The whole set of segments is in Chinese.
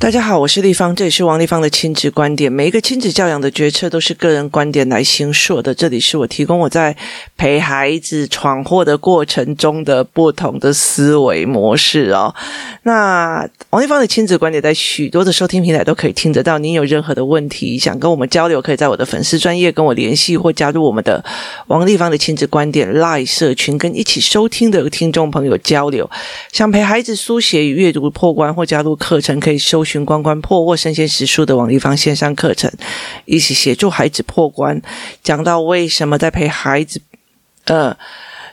大家好，我是丽芳，这里是王立芳的亲子观点。每一个亲子教养的决策都是个人观点来行说的。这里是我提供我在陪孩子闯祸的过程中的不同的思维模式哦。那王丽芳的亲子观点在许多的收听平台都可以听得到。您有任何的问题想跟我们交流，可以在我的粉丝专业跟我联系，或加入我们的王丽芳的亲子观点 Lie 社群，跟一起收听的听众朋友交流。想陪孩子书写与阅读破关，或加入课程，可以收寻“关关破”或“身先食书”的王立芳线上课程，一起协助孩子破关。讲到为什么在陪孩子，呃。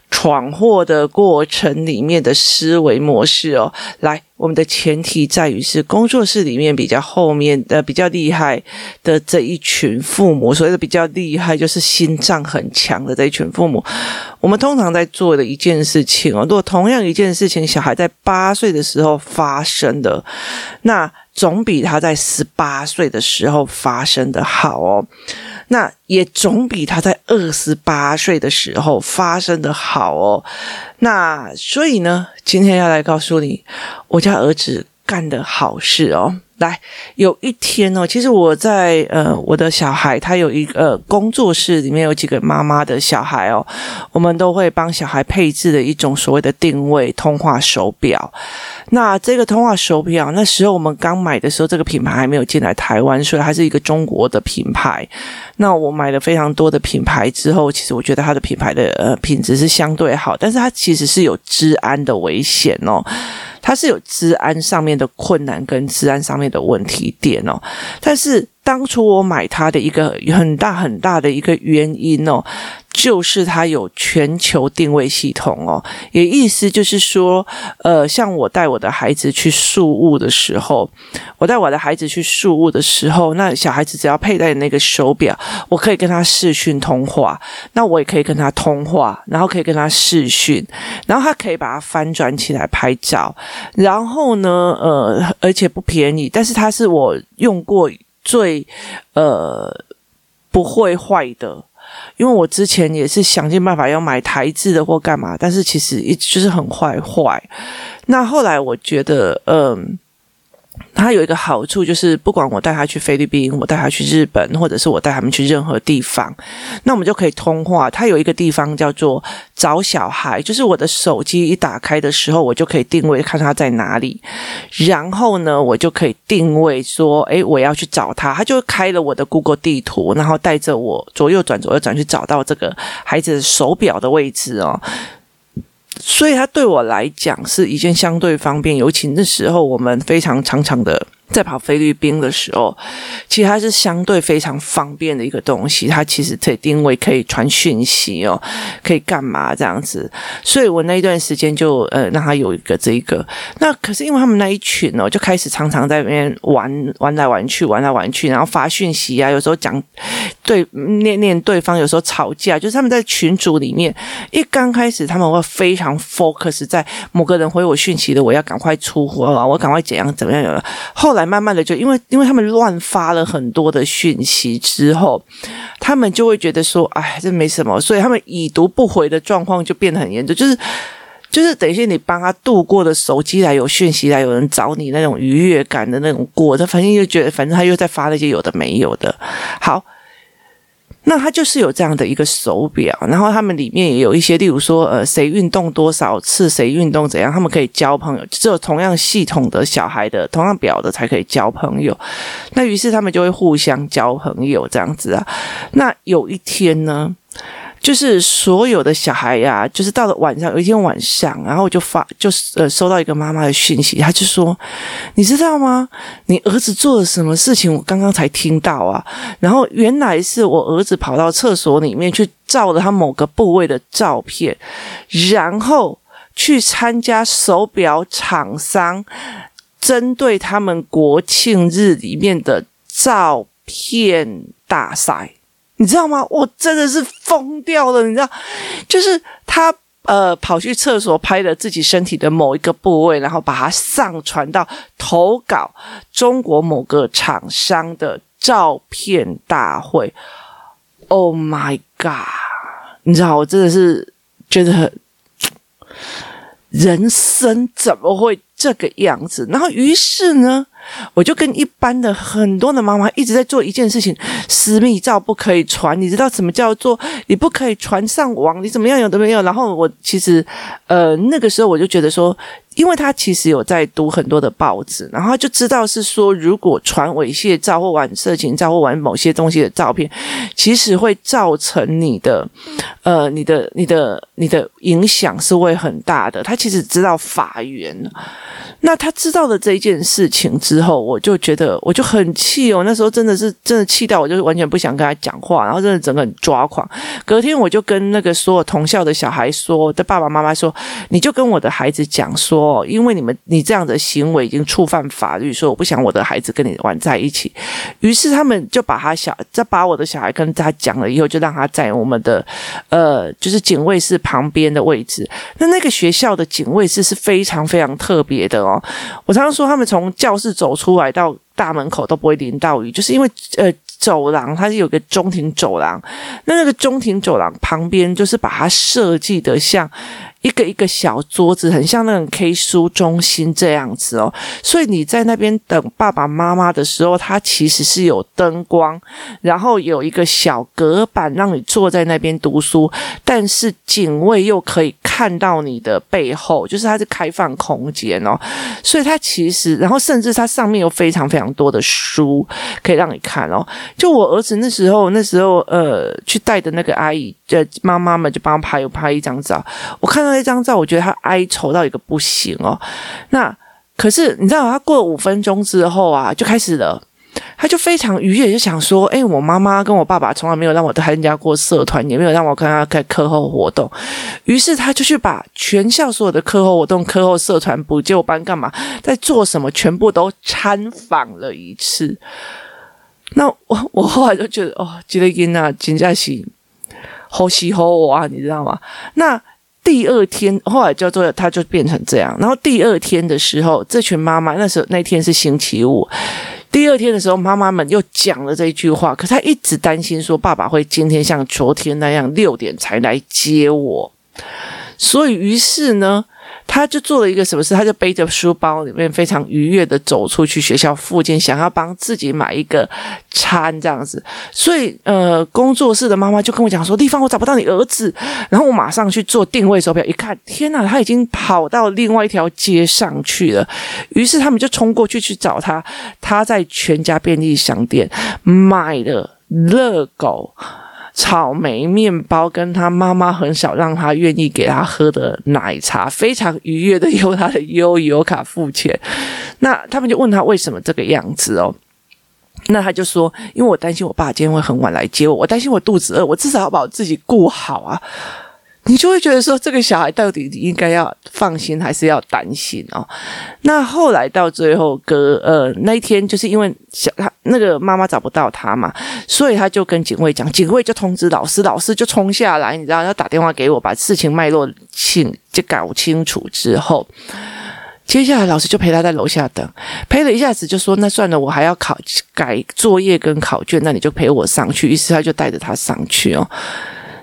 闯祸的过程里面的思维模式哦，来，我们的前提在于是工作室里面比较后面的比较厉害的这一群父母，所谓的比较厉害就是心脏很强的这一群父母。我们通常在做的一件事情哦，如果同样一件事情小孩在八岁的时候发生的，那总比他在十八岁的时候发生的好哦。那也总比他在二十八岁的时候发生的好哦。那所以呢，今天要来告诉你，我家儿子干的好事哦。来，有一天哦，其实我在呃，我的小孩他有一个、工作室，里面有几个妈妈的小孩哦，我们都会帮小孩配置的一种所谓的定位通话手表。那这个通话手表，那时候我们刚买的时候，这个品牌还没有进来台湾，所以还是一个中国的品牌。那我买了非常多的品牌之后，其实我觉得它的品牌的呃品质是相对好，但是它其实是有治安的危险哦。它是有治安上面的困难跟治安上面的问题点哦，但是当初我买它的一个很大很大的一个原因哦。就是它有全球定位系统哦，也意思就是说，呃，像我带我的孩子去宿雾的时候，我带我的孩子去宿雾的时候，那小孩子只要佩戴那个手表，我可以跟他视讯通话，那我也可以跟他通话，然后可以跟他视讯，然后他可以把它翻转起来拍照，然后呢，呃，而且不便宜，但是它是我用过最呃不会坏的。因为我之前也是想尽办法要买台制的或干嘛，但是其实一直就是很坏坏。那后来我觉得，嗯。它有一个好处，就是不管我带他去菲律宾，我带他去日本，或者是我带他们去任何地方，那我们就可以通话。它有一个地方叫做找小孩，就是我的手机一打开的时候，我就可以定位看他在哪里，然后呢，我就可以定位说，诶，我要去找他，他就开了我的 Google 地图，然后带着我左右转左右转去找到这个孩子手表的位置哦。所以它对我来讲是一件相对方便，尤其那时候我们非常常常的。在跑菲律宾的时候，其实它是相对非常方便的一个东西。它其实可以定位，可以传讯息哦，可以干嘛这样子。所以我那一段时间就呃让他有一个这一个。那可是因为他们那一群哦，就开始常常在那边玩玩来玩去，玩来玩去，然后发讯息啊，有时候讲对念念对方，有时候吵架，就是他们在群组里面一刚开始他们会非常 focus 在某个人回我讯息的，我要赶快出货啊，我赶快怎样怎么样有了后。来慢慢的就因为因为他们乱发了很多的讯息之后，他们就会觉得说，哎，这没什么，所以他们已读不回的状况就变得很严重，就是就是等于是你帮他度过的手机来有讯息来有人找你那种愉悦感的那种过，他反正就觉得反正他又在发那些有的没有的，好。那它就是有这样的一个手表，然后他们里面也有一些，例如说，呃，谁运动多少次，谁运动怎样，他们可以交朋友。只有同样系统的小孩的同样表的才可以交朋友。那于是他们就会互相交朋友这样子啊。那有一天呢，就是所有的小孩呀、就是到了晚上，有一天晚上，然后我就发，就是呃，收到一个妈妈的讯息，他就说：“你知道吗？你儿子做了什么事情？我刚刚才听到啊。然后原来是我儿子跑到厕所里面去照了他某个部位的照片，然后去参加手表厂商针对他们国庆日里面的照片大赛。”你知道吗？我真的是疯掉了，你知道，就是他呃跑去厕所拍了自己身体的某一个部位，然后把它上传到投稿中国某个厂商的照片大会。Oh my god！你知道，我真的是觉得很，人生怎么会这个样子？然后于是呢，我就跟一般的很多的妈妈一直在做一件事情：私密照不可以传，你知道什么叫做你不可以传上网？你怎么样有都没有？然后我其实，呃，那个时候我就觉得说。因为他其实有在读很多的报纸，然后他就知道是说，如果传猥亵照或玩色情照或玩某些东西的照片，其实会造成你的，呃，你的、你的、你的影响是会很大的。他其实知道法源。那他知道了这一件事情之后，我就觉得我就很气哦。那时候真的是真的气到我，就是完全不想跟他讲话，然后真的整个很抓狂。隔天我就跟那个所有同校的小孩说，的爸爸妈妈说，你就跟我的孩子讲说，哦因为你们你这样的行为已经触犯法律，说我不想我的孩子跟你玩在一起。于是他们就把他小，再把我的小孩跟他讲了以后，就让他在我们的呃，就是警卫室旁边的位置。那那个学校的警卫室是非常非常特别的。哦，我常常说，他们从教室走出来到大门口都不会淋到雨，就是因为呃，走廊它是有个中庭走廊，那那个中庭走廊旁边就是把它设计的像。一个一个小桌子，很像那种 K 书中心这样子哦，所以你在那边等爸爸妈妈的时候，它其实是有灯光，然后有一个小隔板让你坐在那边读书，但是警卫又可以看到你的背后，就是它是开放空间哦，所以它其实，然后甚至它上面有非常非常多的书可以让你看哦。就我儿子那时候，那时候呃，去带的那个阿姨，呃，妈妈们就帮他拍拍一张照，我看到。那张照，我觉得他哀愁到一个不行哦。那可是你知道，他过了五分钟之后啊，就开始了，他就非常愉悦，就想说：“哎，我妈妈跟我爸爸从来没有让我参加过社团，也没有让我跟他开课后活动。”于是他就去把全校所有的课后活动、课后社团、补救班干嘛，在做什么，全部都参访了一次。那我我后来就觉得，哦，吉雷金娜金佳喜好喜好我啊，你知道吗？那。第二天，后来叫做他就变成这样。然后第二天的时候，这群妈妈那时候那天是星期五。第二天的时候，妈妈们又讲了这一句话。可是他一直担心说，爸爸会今天像昨天那样六点才来接我。所以于是呢。他就做了一个什么事？他就背着书包，里面非常愉悦的走出去学校附近，想要帮自己买一个餐这样子。所以，呃，工作室的妈妈就跟我讲说：“丽芳，我找不到你儿子。”然后我马上去做定位手表，一看，天哪，他已经跑到另外一条街上去了。于是他们就冲过去去找他。他在全家便利商店买了热狗。草莓面包跟他妈妈很少让他愿意给他喝的奶茶，非常愉悦的用他的悠游卡付钱。那他们就问他为什么这个样子哦？那他就说，因为我担心我爸今天会很晚来接我，我担心我肚子饿，我至少要把我自己顾好啊。你就会觉得说，这个小孩到底应该要放心还是要担心哦？那后来到最后，隔呃那一天，就是因为小他那个妈妈找不到他嘛，所以他就跟警卫讲，警卫就通知老师，老师就冲下来，你知道，要打电话给我，把事情脉络清就搞清楚之后，接下来老师就陪他在楼下等，陪了一下子，就说那算了，我还要考改作业跟考卷，那你就陪我上去。于是他就带着他上去哦。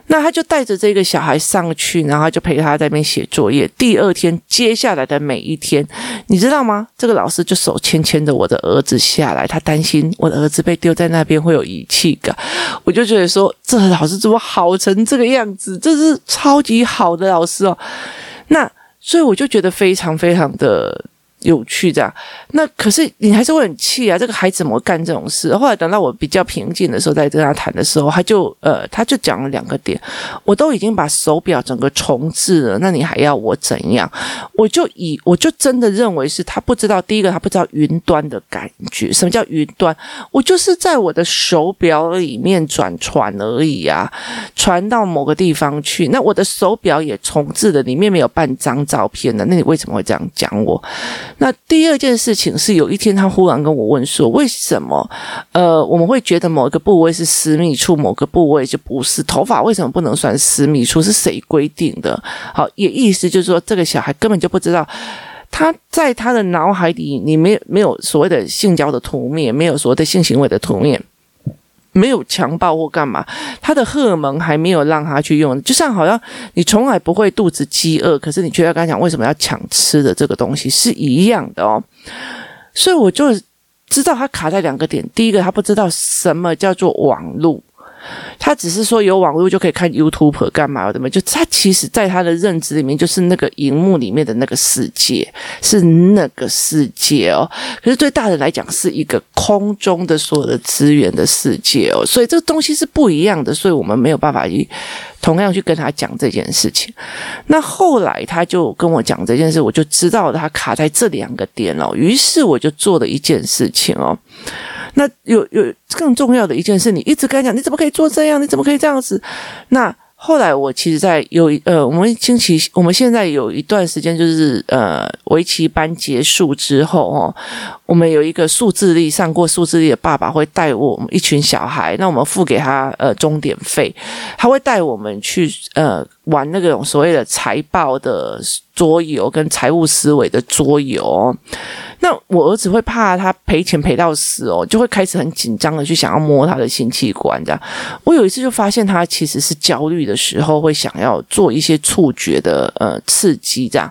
那他就带着这个小孩上去，然后就陪他在那边写作业。第二天，接下来的每一天，你知道吗？这个老师就手牵牵着我的儿子下来，他担心我的儿子被丢在那边会有遗弃感。我就觉得说，这老师怎么好成这个样子？这是超级好的老师哦。那所以我就觉得非常非常的。有趣这样，那可是你还是会很气啊！这个孩子怎么干这种事？后来等到我比较平静的时候，在跟他谈的时候，他就呃，他就讲了两个点。我都已经把手表整个重置了，那你还要我怎样？我就以我就真的认为是他不知道，第一个他不知道云端的感觉，什么叫云端？我就是在我的手表里面转传而已啊，传到某个地方去。那我的手表也重置了，里面没有半张照片的，那你为什么会这样讲我？那第二件事情是，有一天他忽然跟我问说：“为什么？呃，我们会觉得某一个部位是私密处，某个部位就不是？头发为什么不能算私密处？是谁规定的？”好，也意思就是说，这个小孩根本就不知道，他在他的脑海里，你没有没有所谓的性交的图面，没有所谓的性行为的图面。没有强暴或干嘛，他的荷尔蒙还没有让他去用，就像好像你从来不会肚子饥饿，可是你却要跟他讲为什么要抢吃的这个东西是一样的哦。所以我就知道他卡在两个点，第一个他不知道什么叫做网路。他只是说有网络就可以看 YouTube 干嘛的嘛？就他其实在他的认知里面，就是那个荧幕里面的那个世界，是那个世界哦。可是对大人来讲，是一个空中的所有的资源的世界哦。所以这个东西是不一样的，所以我们没有办法去同样去跟他讲这件事情。那后来他就跟我讲这件事，我就知道他卡在这两个点哦。于是我就做了一件事情哦。那有有更重要的一件事，你一直跟他讲，你怎么可以做这样？你怎么可以这样子？那后来我其实，在有一呃，我们星期我们现在有一段时间，就是呃，围棋班结束之后哦，我们有一个数字力上过数字力的爸爸会带我们一群小孩，那我们付给他呃钟点费，他会带我们去呃玩那个所谓的财报的桌游跟财务思维的桌游。那我儿子会怕他赔钱赔到死哦，就会开始很紧张的去想要摸他的性器官这样。我有一次就发现他其实是焦虑的时候会想要做一些触觉的呃刺激这样。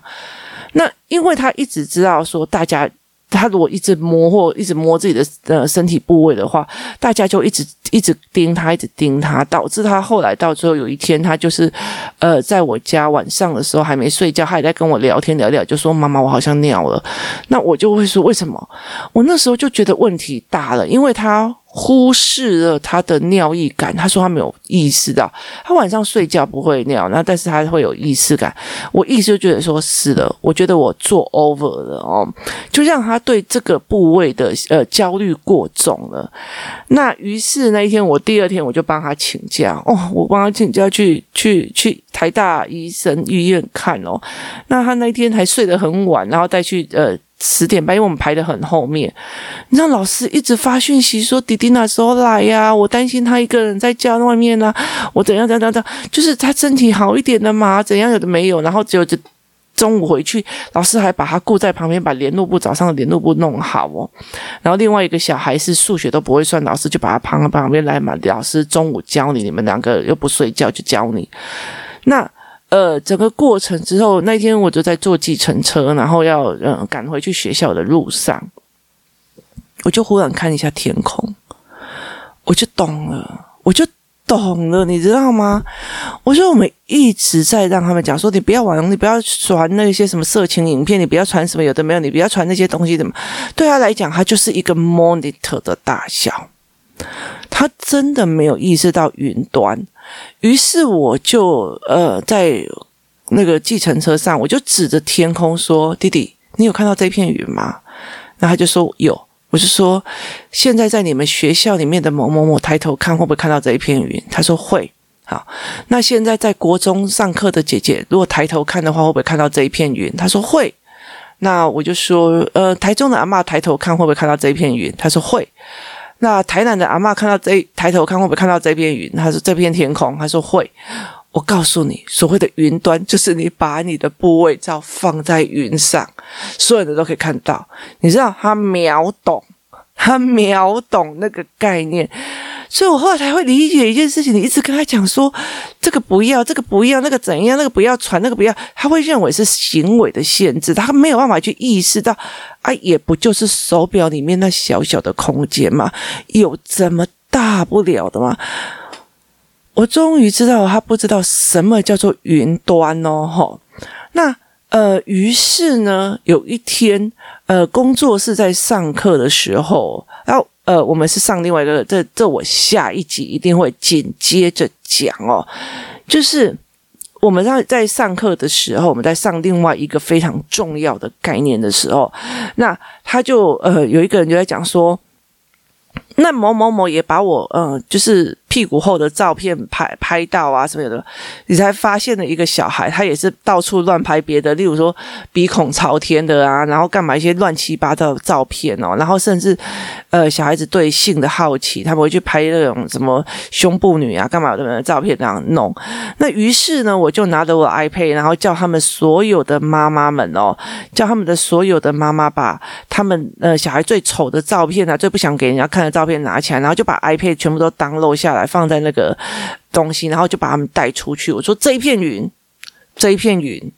那因为他一直知道说大家。他如果一直摸或一直摸自己的呃身体部位的话，大家就一直一直盯他，一直盯他，导致他后来到最后有一天，他就是呃在我家晚上的时候还没睡觉，他也在跟我聊天聊聊，就说妈妈，我好像尿了。那我就会说为什么？我那时候就觉得问题大了，因为他。忽视了他的尿意感，他说他没有意识到，他晚上睡觉不会尿，那但是他会有意识感。我意思就觉得说是的，我觉得我做 over 了哦，就让他对这个部位的呃焦虑过重了。那于是那一天，我第二天我就帮他请假哦，我帮他请假去去去台大医生医院看哦。那他那一天还睡得很晚，然后再去呃。十点半，因为我们排得很后面，你知道老师一直发讯息说弟弟哪时候来呀、我担心他一个人在家外面呢、啊，我怎样怎样怎样，就是他身体好一点的嘛？怎样有的没有？然后只有就中午回去，老师还把他顾在旁边，把联络簿早上的联络簿弄好哦。然后另外一个小孩是数学都不会算，老师就把他旁旁边来嘛，老师中午教你，你们两个又不睡觉就教你，那。呃，整个过程之后，那天我就在坐计程车，然后要嗯赶回去学校的路上，我就忽然看一下天空，我就懂了，我就懂了，你知道吗？我说我们一直在让他们讲说，你不要玩，你不要传那些什么色情影片，你不要传什么有的没有，你不要传那些东西的嘛。对他来讲，他就是一个 monitor 的大小，他真的没有意识到云端。于是我就呃在那个计程车上，我就指着天空说：“弟弟，你有看到这片云吗？”那他就说：“有。”我就说：“现在在你们学校里面的某某某抬头看，会不会看到这一片云？”他说：“会。”好，那现在在国中上课的姐姐，如果抬头看的话，会不会看到这一片云？他说：“会。”那我就说：“呃，台中的阿嬷抬头看，会不会看到这一片云？”他说：“会。”那台南的阿嬷看到这抬头看会不会看到这片云？她说这片天空，她说会。我告诉你，所谓的云端就是你把你的部位照放在云上，所有的都可以看到。你知道他秒懂，他秒懂那个概念。所以我后来才会理解一件事情，你一直跟他讲说这个不要，这个不要，那个怎样，那个不要传，那个不要，他会认为是行为的限制，他没有办法去意识到啊，也不就是手表里面那小小的空间嘛，有这么大不了的吗？我终于知道他不知道什么叫做云端哦，吼，那呃，于是呢，有一天呃，工作是在上课的时候，然后。呃，我们是上另外一个，这这我下一集一定会紧接着讲哦。就是我们在在上课的时候，我们在上另外一个非常重要的概念的时候，那他就呃有一个人就在讲说，那某某某也把我嗯、呃，就是。屁股后的照片拍拍到啊什么的，你才发现了一个小孩，他也是到处乱拍别的，例如说鼻孔朝天的啊，然后干嘛一些乱七八糟的照片哦，然后甚至呃小孩子对性的好奇，他们会去拍那种什么胸部女啊干嘛的照片这样弄。那于是呢，我就拿着我 iPad，然后叫他们所有的妈妈们哦，叫他们的所有的妈妈把他们呃小孩最丑的照片啊，最不想给人家看的照片拿起来，然后就把 iPad 全部都当漏下来。放在那个东西，然后就把他们带出去。我说，这一片云，这一片云，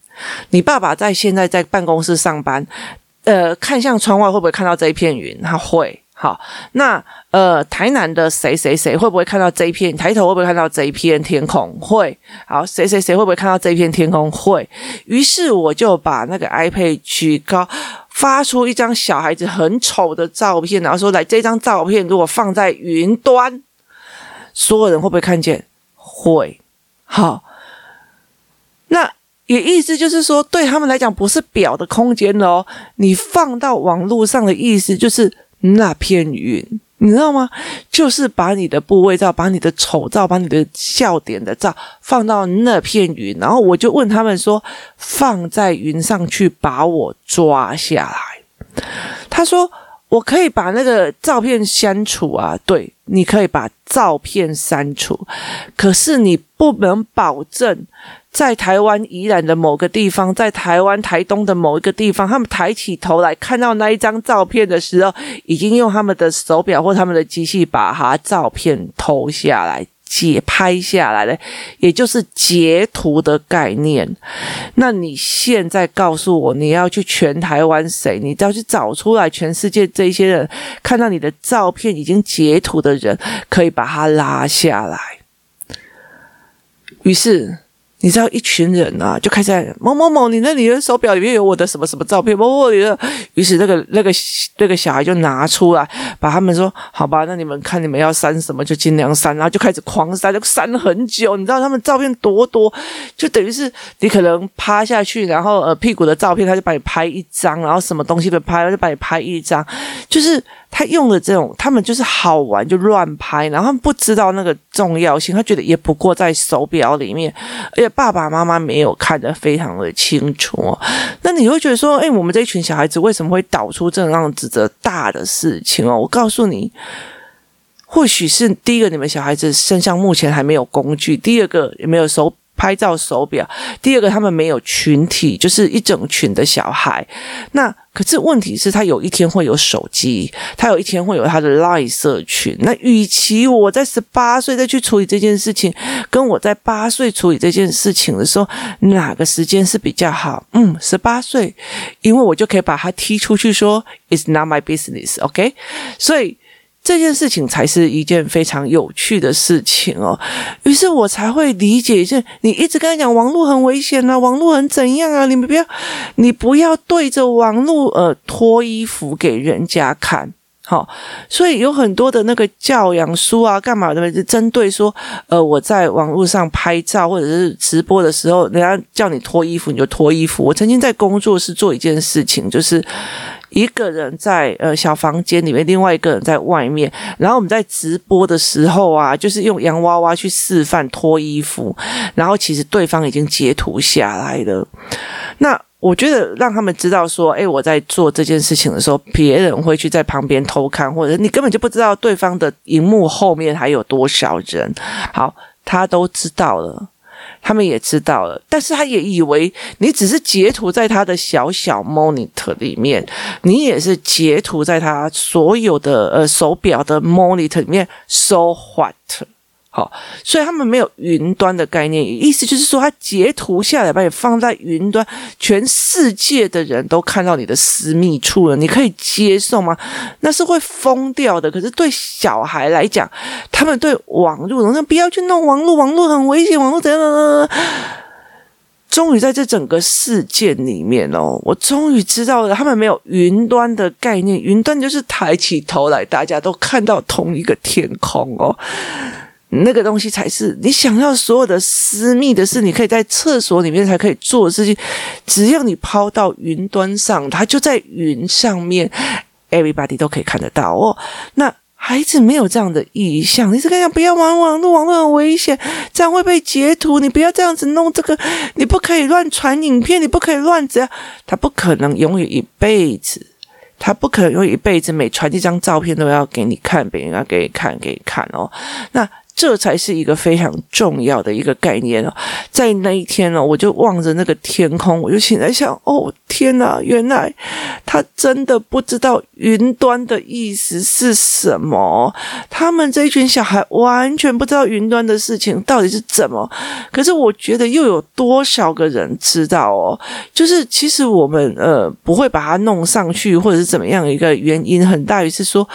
你爸爸在现在在办公室上班，呃，看向窗外会不会看到这一片云？他会。好，那呃，台南的谁谁谁会不会看到这一片？抬头会不会看到这一片天空？会。好，谁谁谁会不会看到这一片天空？会。于是我就把那个 iPad 举高，发出一张小孩子很丑的照片，然后说：“来，这张照片如果放在云端，所有人会不会看见？会。好，那也意思就是说，对他们来讲不是表的空间哦，你放到网络上的意思就是。”那片云，你知道吗？就是把你的部位照、把你的丑照、把你的笑点的照放到那片云，然后我就问他们说：“放在云上去，把我抓下来。”他说：“我可以把那个照片删除啊，对，你可以把照片删除，可是你不能保证。”在台湾宜兰的某个地方，在台湾台东的某一个地方，他们抬起头来看到那一张照片的时候，已经用他们的手表或他们的机器把它照片偷下来、截拍下来的，也就是截图的概念。那你现在告诉我，你要去全台湾谁？你要去找出来全世界这些人看到你的照片已经截图的人，可以把他拉下来。于是。你知道一群人啊，就开始某某某，你那里的手表里面有我的什么什么照片？某某你的，于是那个那个那个小孩就拿出来，把他们说好吧，那你们看你们要删什么就尽量删，然后就开始狂删，就删了很久。你知道他们照片多多，就等于是你可能趴下去，然后呃屁股的照片他就把你拍一张，然后什么东西的拍他就把你拍一张，就是。他用的这种，他们就是好玩就乱拍，然后他们不知道那个重要性，他觉得也不过在手表里面，而且爸爸妈妈没有看得非常的清楚。那你会觉得说，哎，我们这一群小孩子为什么会导出这样子的大的事情哦？我告诉你，或许是第一个，你们小孩子身上目前还没有工具；第二个，也没有手。拍照手表，第二个他们没有群体，就是一整群的小孩。那可是问题是，他有一天会有手机，他有一天会有他的 LINE 社群。那与其我在十八岁再去处理这件事情，跟我在八岁处理这件事情的时候，哪个时间是比较好？嗯，十八岁，因为我就可以把他踢出去说，说 It's not my business。OK，所以。这件事情才是一件非常有趣的事情哦，于是我才会理解一件，你一直跟他讲网络很危险啊，网络很怎样啊，你们不要，你不要对着网络呃脱衣服给人家看，好、所以有很多的那个教养书啊，干嘛的，就针对说，呃，我在网络上拍照或者是直播的时候，人家叫你脱衣服你就脱衣服。我曾经在工作室做一件事情，就是。一个人在呃小房间里面，另外一个人在外面。然后我们在直播的时候啊，就是用洋娃娃去示范脱衣服，然后其实对方已经截图下来了。那我觉得让他们知道说，诶，我在做这件事情的时候，别人会去在旁边偷看，或者你根本就不知道对方的荧幕后面还有多少人。好，他都知道了。他们也知道了，但是他也以为你只是截图在他的小小 monitor 里面，你也是截图在他所有的呃手表的 monitor 里面，so what？好，所以他们没有云端的概念，意思就是说，他截图下来把你放在云端，全世界的人都看到你的私密处了，你可以接受吗？那是会疯掉的。可是对小孩来讲，他们对网络，那不要去弄网络，网络很危险，网络怎样怎样。终于在这整个事件里面哦，我终于知道了，他们没有云端的概念，云端就是抬起头来，大家都看到同一个天空哦。那个东西才是你想要所有的私密的事，你可以在厕所里面才可以做的事情。只要你抛到云端上，它就在云上面，everybody 都可以看得到哦。那孩子没有这样的意向，你是跟他讲不要玩网络，网络很危险，这样会被截图。你不要这样子弄这个，你不可以乱传影片，你不可以乱这样。他不可能永远一辈子。他不可能用一辈子每传一张照片都要给你看，别人要给你看，给你看哦。那这才是一个非常重要的一个概念哦。在那一天呢，我就望着那个天空，我就醒来想：哦，天哪！原来他真的不知道云端的意思是什么。他们这一群小孩完全不知道云端的事情到底是怎么。可是我觉得又有多少个人知道哦？就是其实我们呃不会把它弄上去，或者是怎么样一个原因，很大于是说，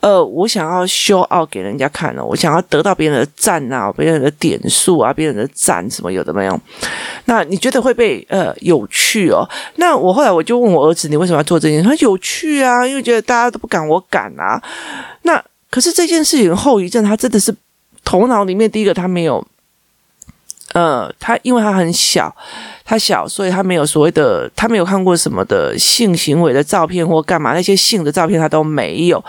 呃，我想要 show out 给人家看了，我想要得到别别人的赞啊，别人的点数啊，别人的赞什么有的没有。那你觉得会被呃有趣哦？那我后来我就问我儿子，你为什么要做这件事？他有趣啊，因为觉得大家都不敢，我敢啊。那可是这件事情后遗症，他真的是头脑里面第一个他没有，呃，他因为他很小。他小，所以他没有所谓的，他没有看过什么的性行为的照片或干嘛，那些性的照片他都没有。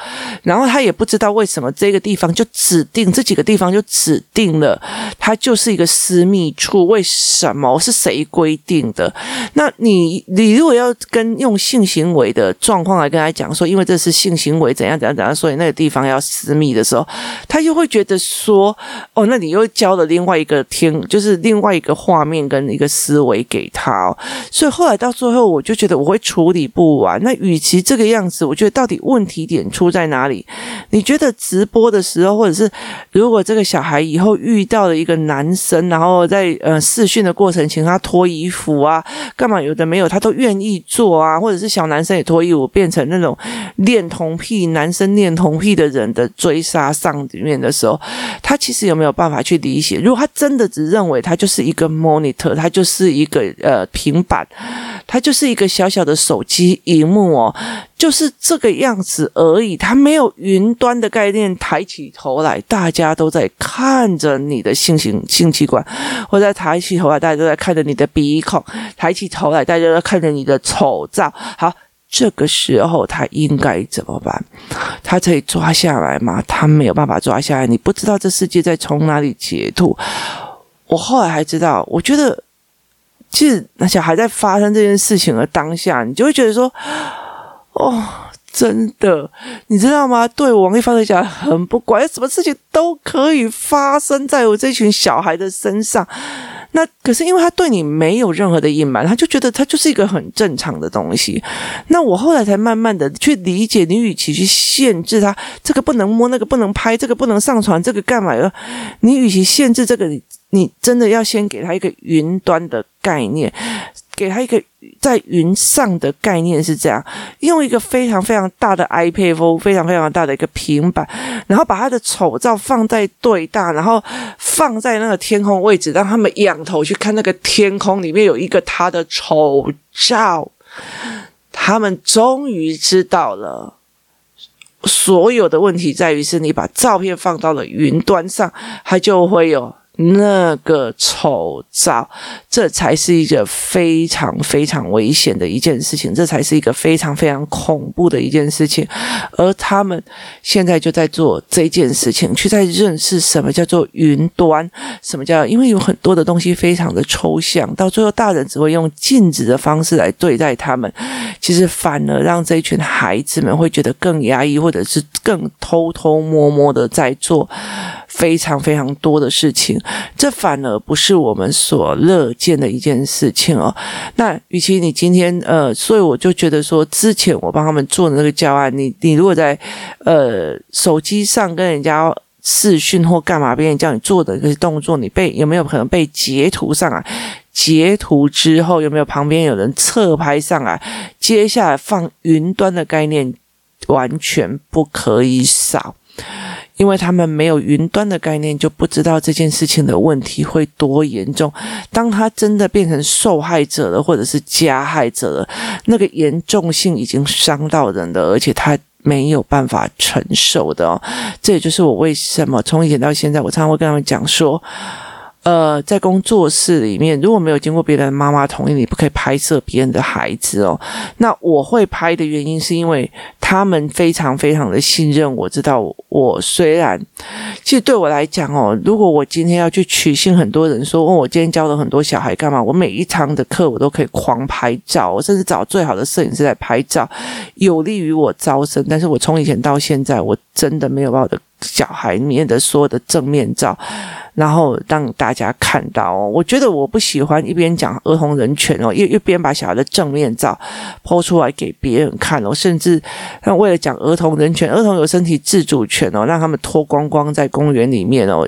然后他也不知道为什么这个地方就指定这几个地方就指定了，它就是一个私密处。为什么是谁规定的？那你你如果要跟用性行为的状况来跟他讲说，因为这是性行为怎样怎样怎样，所以那个地方要私密的时候，他又会觉得说，哦，那你又教了另外一个天，就是另外一个画面跟一个思维。给他哦，所以后来到最后，我就觉得我会处理不完。那与其这个样子，我觉得到底问题点出在哪里？你觉得直播的时候，或者是如果这个小孩以后遇到了一个男生，然后在呃试训的过程，请他脱衣服啊，干嘛有的没有，他都愿意做啊，或者是小男生也脱衣服，变成那种恋童癖、男生恋童癖的人的追杀上面的时候，他其实有没有办法去理解？如果他真的只认为它就是一个 monitor，它就是一个。呃，平板，它就是一个小小的手机荧幕哦，就是这个样子而已。它没有云端的概念。抬起头来，大家都在看着你的性行性器官；或者抬起头来，大家都在看着你的鼻孔；抬起头来，大家都在看着你的丑照。好，这个时候他应该怎么办？他可以抓下来吗？他没有办法抓下来。你不知道这世界在从哪里截图。我后来还知道，我觉得。其实，那小孩在发生这件事情的当下，你就会觉得说：“哦，真的，你知道吗？对王丽芳来讲，很不管，什么事情都可以发生在我这群小孩的身上。那可是因为他对你没有任何的隐瞒，他就觉得他就是一个很正常的东西。那我后来才慢慢的去理解，你与其去限制他，这个不能摸，那个不能拍，这个不能上传，这个干嘛呀？你与其限制这个，你。”你真的要先给他一个云端的概念，给他一个在云上的概念是这样，用一个非常非常大的 iPad 非常非常大的一个平板，然后把他的丑照放在对大，然后放在那个天空位置，让他们仰头去看那个天空里面有一个他的丑照，他们终于知道了，所有的问题在于是你把照片放到了云端上，它就会有。那个丑照，这才是一个非常非常危险的一件事情，这才是一个非常非常恐怖的一件事情。而他们现在就在做这件事情，去在认识什么叫做云端，什么叫，因为有很多的东西非常的抽象，到最后大人只会用禁止的方式来对待他们，其实反而让这一群孩子们会觉得更压抑，或者是更偷偷摸摸的在做。非常非常多的事情，这反而不是我们所乐见的一件事情哦。那与其你今天呃，所以我就觉得说，之前我帮他们做的那个教案，你你如果在呃手机上跟人家视讯或干嘛，别人叫你做的一个动作，你被有没有可能被截图上来？截图之后有没有旁边有人侧拍上来？接下来放云端的概念完全不可以少。因为他们没有云端的概念，就不知道这件事情的问题会多严重。当他真的变成受害者了，或者是加害者了，那个严重性已经伤到人了，而且他没有办法承受的哦。这也就是我为什么从以前到现在，我常常会跟他们讲说。呃，在工作室里面，如果没有经过别人妈妈同意，你不可以拍摄别人的孩子哦。那我会拍的原因，是因为他们非常非常的信任我，知道我，我虽然，其实对我来讲哦，如果我今天要去取信很多人说，问我今天教了很多小孩干嘛？我每一堂的课我都可以狂拍照，我甚至找最好的摄影师来拍照，有利于我招生。但是我从以前到现在，我真的没有把我的小孩里面的所有的正面照。然后让大家看到哦，我觉得我不喜欢一边讲儿童人权哦，一一边把小孩的正面照抛出来给别人看哦，甚至那为了讲儿童人权，儿童有身体自主权哦，让他们脱光光在公园里面哦。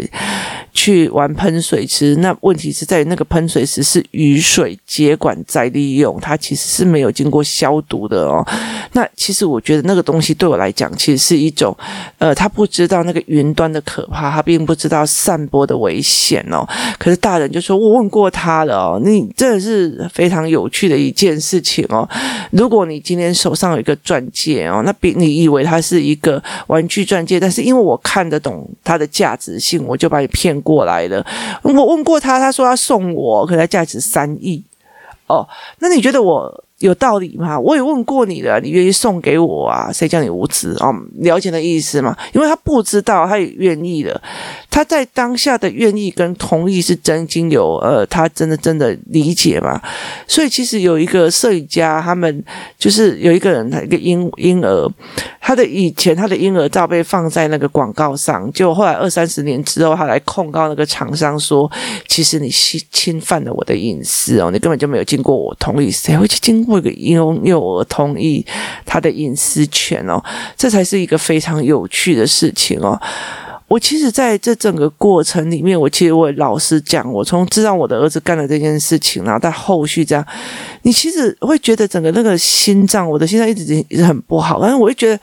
去玩喷水池，那问题是在于那个喷水池是雨水接管再利用，它其实是没有经过消毒的哦。那其实我觉得那个东西对我来讲，其实是一种，呃，他不知道那个云端的可怕，他并不知道散播的危险哦。可是大人就说：“我问过他了哦，你真的是非常有趣的一件事情哦。如果你今天手上有一个钻戒哦，那比你以为它是一个玩具钻戒，但是因为我看得懂它的价值性，我就把你骗。”过来了，我问过他，他说要送我，可能价值三亿。哦，那你觉得我？有道理吗？我也问过你了，你愿意送给我啊？谁叫你无知啊？哦，了解的意思吗？因为他不知道，他也愿意了。他在当下的愿意跟同意是真经有，呃，他真的真的理解嘛？所以其实有一个摄影家，他们就是有一个人，他一个婴婴儿，他的以前他的婴儿照被放在那个广告上，就后来二三十年之后，他来控告那个厂商说，其实你侵侵犯了我的隐私哦，你根本就没有经过我同意，谁会去经？会给婴幼儿同意他的隐私权哦，这才是一个非常有趣的事情哦。我其实在这整个过程里面，我其实我老实讲，我从知道我的儿子干了这件事情，然后到后续这样，你其实会觉得整个那个心脏，我的心脏一直一直很不好，但是我会觉得。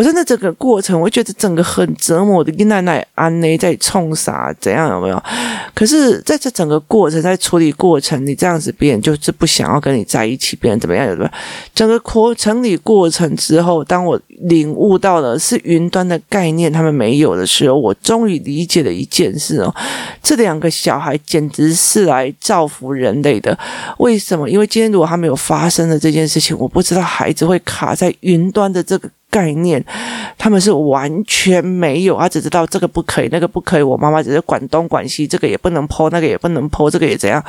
我真的整个过程，我觉得整个很折磨的，跟奶奶安内在冲啥怎样有没有？可是在这整个过程，在处理过程，你这样子，别人就是不想要跟你在一起，别人怎么样？有没有？整个过程理过程之后，当我领悟到了是云端的概念，他们没有的时候，我终于理解了一件事哦，这两个小孩简直是来造福人类的。为什么？因为今天如果他没有发生的这件事情，我不知道孩子会卡在云端的这个。概念，他们是完全没有，他只知道这个不可以，那个不可以。我妈妈只是管东管西，这个也不能剖那个也不能剖这个也怎样？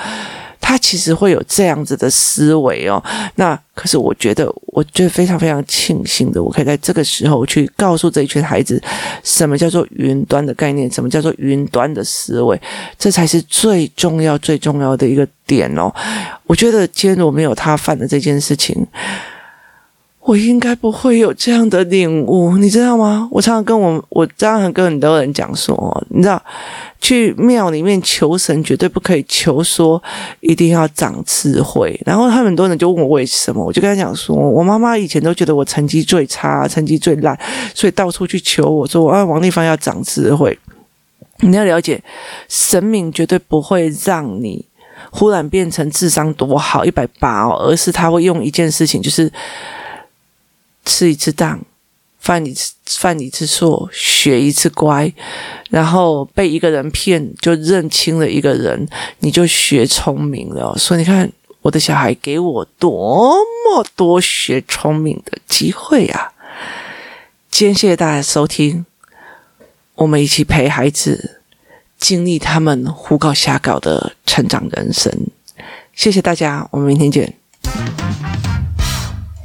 他其实会有这样子的思维哦。那可是我觉得，我觉得非常非常庆幸的，我可以在这个时候去告诉这一群孩子，什么叫做云端的概念，什么叫做云端的思维，这才是最重要最重要的一个点哦。我觉得今天如果没有他犯的这件事情。我应该不会有这样的领悟，你知道吗？我常常跟我，我常常跟很多人讲说，你知道，去庙里面求神，绝对不可以求说一定要长智慧。然后他们很多人就问我为什么，我就跟他讲说，我妈妈以前都觉得我成绩最差，成绩最烂，所以到处去求我说，啊，王丽芳要长智慧。你要了解，神明绝对不会让你忽然变成智商多好一百八哦，而是他会用一件事情，就是。吃一次当，犯一次犯一次错，学一次乖，然后被一个人骗，就认清了一个人，你就学聪明了。所以你看，我的小孩给我多么多学聪明的机会呀！今天谢谢大家收听，我们一起陪孩子经历他们胡搞瞎搞的成长人生。谢谢大家，我们明天见。